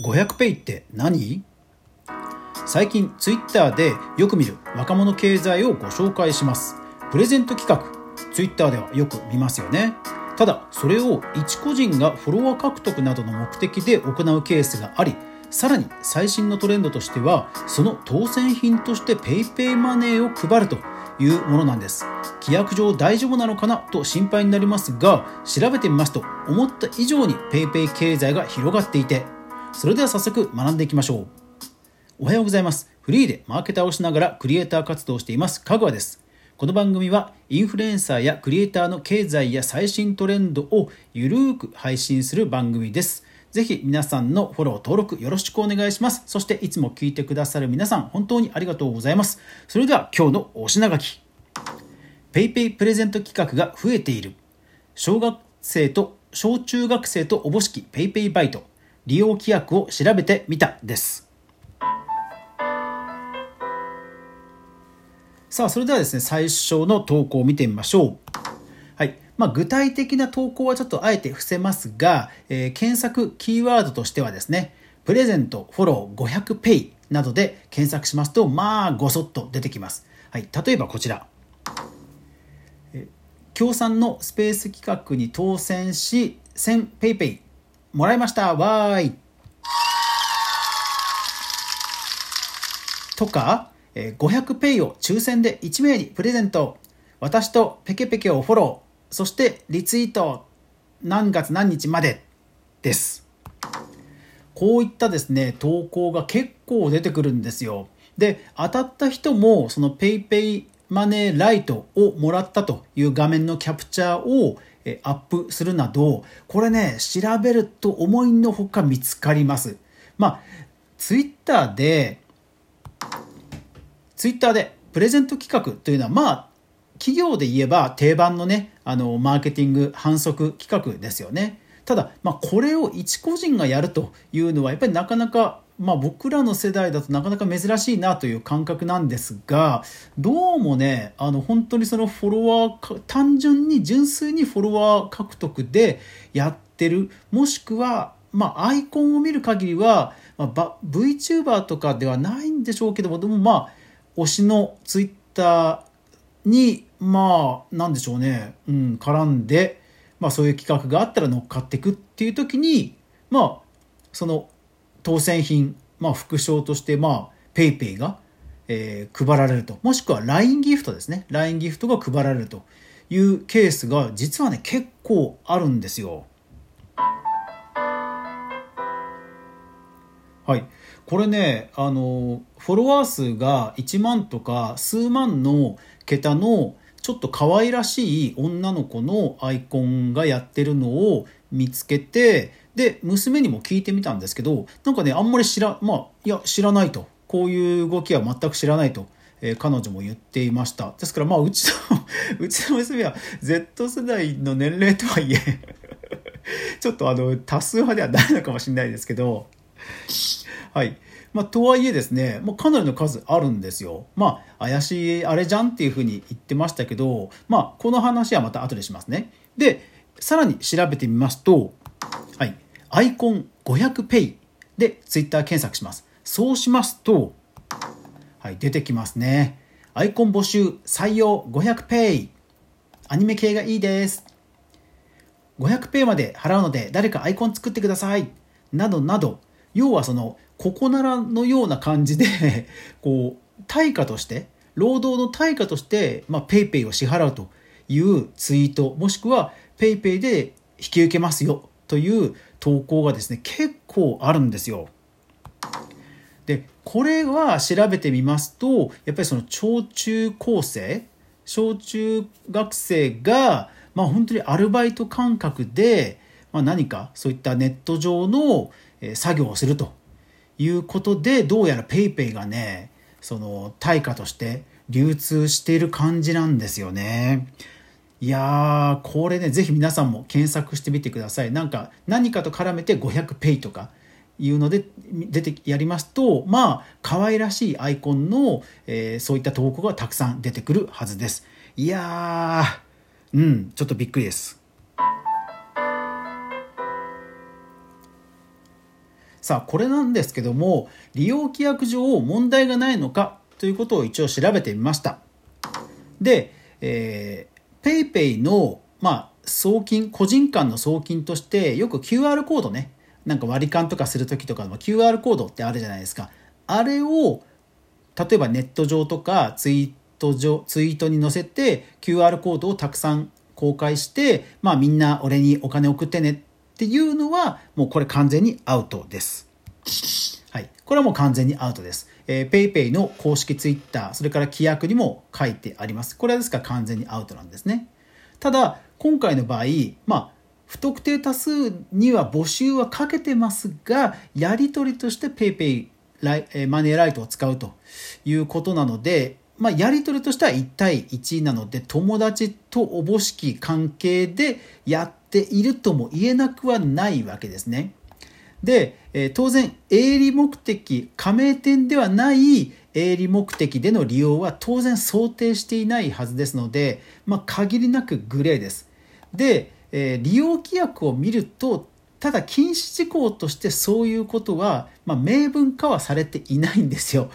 500ペイって何？最近ツイッターでよく見る若者経済をご紹介します。プレゼント企画ツイッターではよく見ますよね。ただそれを一個人がフォロワー獲得などの目的で行うケースがありさらに最新のトレンドとしてはその当選品として PayPay マネーを配るというものなんです。規約上大丈夫なのかな？と心配になりますが調べてみますと思った以上に PayPay 経済が広がっていてそれでは早速学んでいきましょうおはようございますフリーでマーケターをしながらクリエイター活動をしていますかぐわですこの番組はインフルエンサーやクリエイターの経済や最新トレンドをゆるーく配信する番組ですぜひ皆さんのフォロー登録よろしくお願いします。そしていつも聞いてくださる皆さん本当にありがとうございます。それでは今日のお品書き。PayPay プレゼント企画が増えている。小学生と小中学生とおぼしき PayPay バイト。利用規約を調べてみたです。さあ、それではですね、最初の投稿を見てみましょう。はい。まあ、具体的な投稿はちょっとあえて伏せますが、えー、検索キーワードとしてはですね、プレゼント、フォロー、500ペイなどで検索しますと、まあ、ごそっと出てきます。はい。例えばこちら。協賛のスペース企画に当選し、1000ペイペイもらいましたわーいとかえ、500 pay を抽選で1名にプレゼント。私とペケペケをフォロー。そしてリツイート何月何日までです。こういったですね、投稿が結構出てくるんですよ。で、当たった人もその PayPay マネーライトをもらったという画面のキャプチャーをアップするなど、これね、調べると思いのほか見つかります。まあ、ツイッターで、ツイッターでプレゼント企画というのは、まあ、企業で言えば定番のね、あの、マーケティング反則企画ですよね。ただ、まあ、これを一個人がやるというのは、やっぱりなかなか、まあ、僕らの世代だとなかなか珍しいなという感覚なんですが、どうもね、あの、本当にそのフォロワー、単純に純粋にフォロワー獲得でやってる、もしくは、まあ、アイコンを見る限りは、まあ、VTuber とかではないんでしょうけども、でもまあ、推しの Twitter にまあなんでしょうね、うん、絡んで、まあ、そういう企画があったら乗っかっていくっていう時にまあその当選品、まあ、副賞としてまあ PayPay が、えー、配られるともしくは LINE ギフトですね LINE ギフトが配られるというケースが実はね結構あるんですよ。はい。これね、あの、フォロワー数が1万とか数万の桁のちょっと可愛らしい女の子のアイコンがやってるのを見つけて、で、娘にも聞いてみたんですけど、なんかね、あんまり知ら、まあ、いや、知らないと。こういう動きは全く知らないと。えー、彼女も言っていました。ですから、まあ、うちの うちの娘は Z 世代の年齢とはいえ ちょっとあの、多数派ではないのかもしれないですけど、はい。まあ、とはいえですね、まあ、かなりの数あるんですよ。まあ、怪しいあれじゃんっていうふうに言ってましたけど、まあ、この話はまた後でしますね。で、さらに調べてみますと、アイコン500ペイで Twitter 検索します。そうしますと、はい、出てきますね。アイコン募集採用500 pay。アニメ系がいいです。500 pay まで払うので誰かアイコン作ってください。などなど、要はそのココナラのような感じで こう対価として労働の対価として、まあ、ペイペイを支払うというツイートもしくはペイペイで引き受けますよという投稿がですね結構あるんですよ。でこれは調べてみますとやっぱりその小中高生小中学生が、まあ、本当にアルバイト感覚で、まあ、何かそういったネット上の作業をするということでどうやら PayPay がねその対価として流通している感じなんですよね。いやー、これね、ぜひ皆さんも検索してみてください。なんか、何かと絡めて500ペイとかいうので、出て、やりますと、まあ、可愛らしいアイコンの、えー、そういった投稿がたくさん出てくるはずです。いやー、うん、ちょっとびっくりです。さあ、これなんですけども、利用規約上問題がないのかということを一応調べてみました。で、えー、PayPay の、まあ、送金、個人間の送金として、よく QR コードね、なんか割り勘とかするときとかの QR コードってあるじゃないですか。あれを、例えばネット上とかツイート上、ツイートに載せて QR コードをたくさん公開して、まあみんな俺にお金送ってねっていうのは、もうこれ完全にアウトです。これはもう完全にアウトです。えー、PayPay の公式 Twitter、それから規約にも書いてあります。これはですから完全にアウトなんですね。ただ、今回の場合、まあ、不特定多数には募集はかけてますが、やり取りとして PayPay マネーライトを使うということなので、まあ、やり取りとしては1対1なので、友達とおぼしき関係でやっているとも言えなくはないわけですね。で、え当然、営利目的、加盟店ではない営利目的での利用は当然想定していないはずですので、まあ、限りなくグレーです。で、えー、利用規約を見ると、ただ禁止事項としてそういうことは、まあ、明文化はされていないんですよ。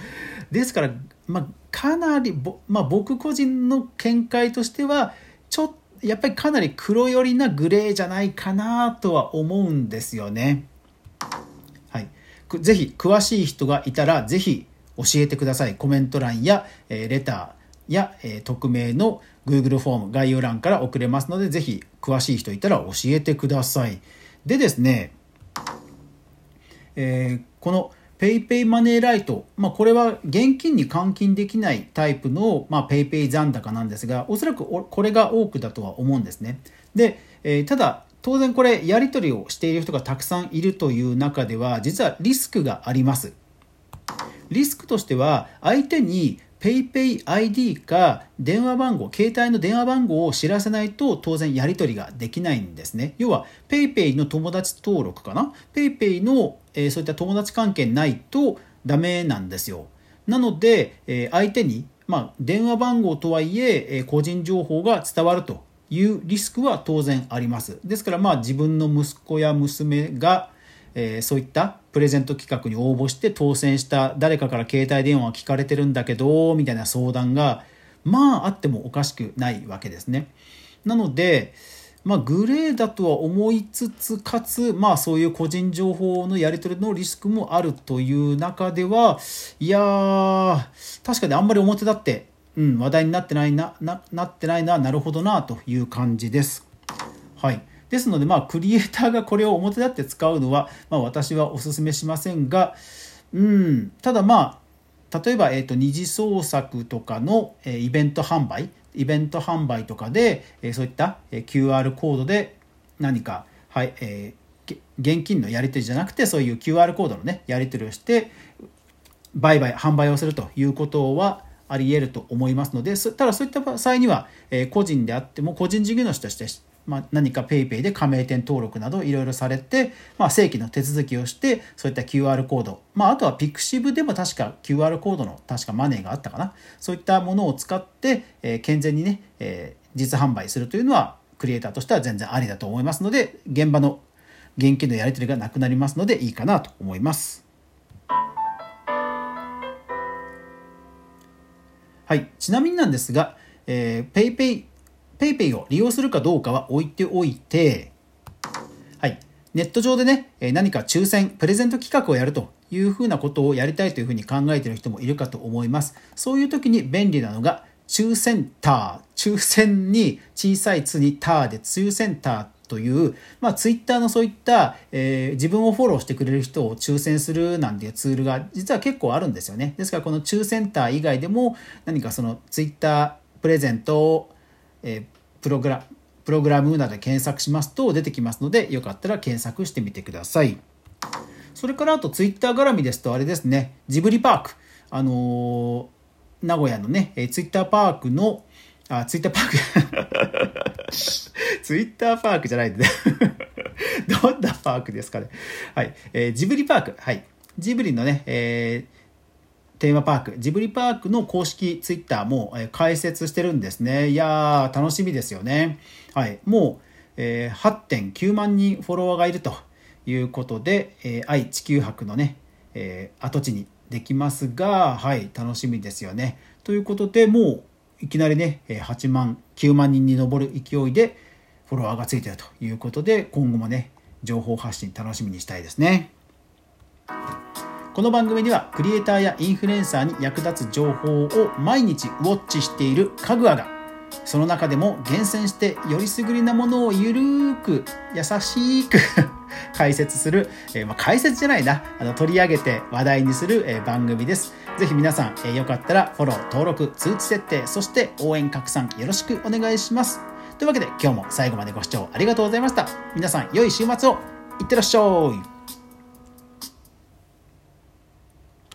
ですから、まあ、かなりまあ、僕個人の見解としては、ちょっとやっぱりかなり黒寄りなグレーじゃないかなとは思うんですよね。はい。ぜひ、詳しい人がいたら、ぜひ教えてください。コメント欄や、えー、レターや、えー、匿名の Google フォーム概要欄から送れますので、ぜひ詳しい人いたら教えてください。でですね、えー、この PayPay マネーライト、まあ、これは現金に換金できないタイプの、ま、PayPay 残高なんですが、おそらくこれが多くだとは思うんですね。で、えー、ただ、当然これ、やり取りをしている人がたくさんいるという中では、実はリスクがあります。リスクとしては、相手に PayPayID か電話番号、携帯の電話番号を知らせないと当然やり取りができないんですね。要は PayPay の友達登録かな ?PayPay の、そういった友達関係ないとダメなんですよ。なので、相手に、まあ、電話番号とはいえ、個人情報が伝わるというリスクは当然あります。ですから、まあ、自分の息子や娘がえー、そういったプレゼント企画に応募して当選した誰かから携帯電話聞かれてるんだけどみたいな相談がまああってもおかしくないわけですね。なので、まあ、グレーだとは思いつつかつ、まあ、そういう個人情報のやり取りのリスクもあるという中ではいや確かにあんまり表立って、うん、話題になってないなななってないななるほどなという感じです。はいですので、まあ、クリエイターがこれを表立って使うのは、まあ、私はお勧めしませんが、うん、ただまあ、例えば、えーと、二次創作とかの、えー、イベント販売、イベント販売とかで、えー、そういった、えー、QR コードで何か、はいえー、現金のやり取りじゃなくて、そういう QR コードのね、やり取りをして、売買、販売をするということはあり得ると思いますので、ただそういった際には、個人であっても、個人事業主としてまあ、何か PayPay で加盟店登録などいろいろされて、まあ、正規の手続きをしてそういった QR コード、まあ、あとは Pixiv でも確か QR コードの確かマネーがあったかなそういったものを使って、健全にね、実販売するというのはクリエイターとしては全然ありだと思いますので現場の現金のやり取りがなくなりますのでいいかなと思います。はい、ちなみになんですが、えー、PayPay ペイペイを利用するかどうかは置いておいて、はい、ネット上でね、何か抽選、プレゼント企画をやるというふうなことをやりたいというふうに考えている人もいるかと思います。そういう時に便利なのが、抽選ター、抽選に小さい「つ」に「ター」で抽選ターという、まあ、ツイッターのそういった、えー、自分をフォローしてくれる人を抽選するなんていうツールが実は結構あるんですよね。ですからこの抽選ター以外でも何かそのツイッタープレゼントをえプログラプログラムなどで検索しますと出てきますので、よかったら検索してみてください。それからあとツイッター絡みですとあれですね、ジブリパーク。あのー、名古屋のね、ツイッターパークの、あ、ツイッターパークツイッターパークじゃないでね どんなパークですかね。はい。えー、ジブリパーク。はい。ジブリのね、えー、テーマパーク、ジブリパークの公式ツイッターも、え開設してるんですね。いやー、楽しみですよね。はい。もう、えー、8.9万人フォロワーがいるということで、えー、愛地球博のね、えー、跡地にできますが、はい、楽しみですよね。ということで、もういきなりね、8万、9万人に上る勢いでフォロワーがついてるということで、今後もね、情報発信楽しみにしたいですね。この番組ではクリエイターやインフルエンサーに役立つ情報を毎日ウォッチしているかぐわがその中でも厳選してよりすぐりなものをゆるーく優しく解説する、えー、まあ、解説じゃないなあの取り上げて話題にする、えー、番組です。ぜひ皆さん、えー、よかったらフォロー、登録、通知設定、そして応援拡散よろしくお願いします。というわけで今日も最後までご視聴ありがとうございました。皆さん良い週末をいってらっしゃい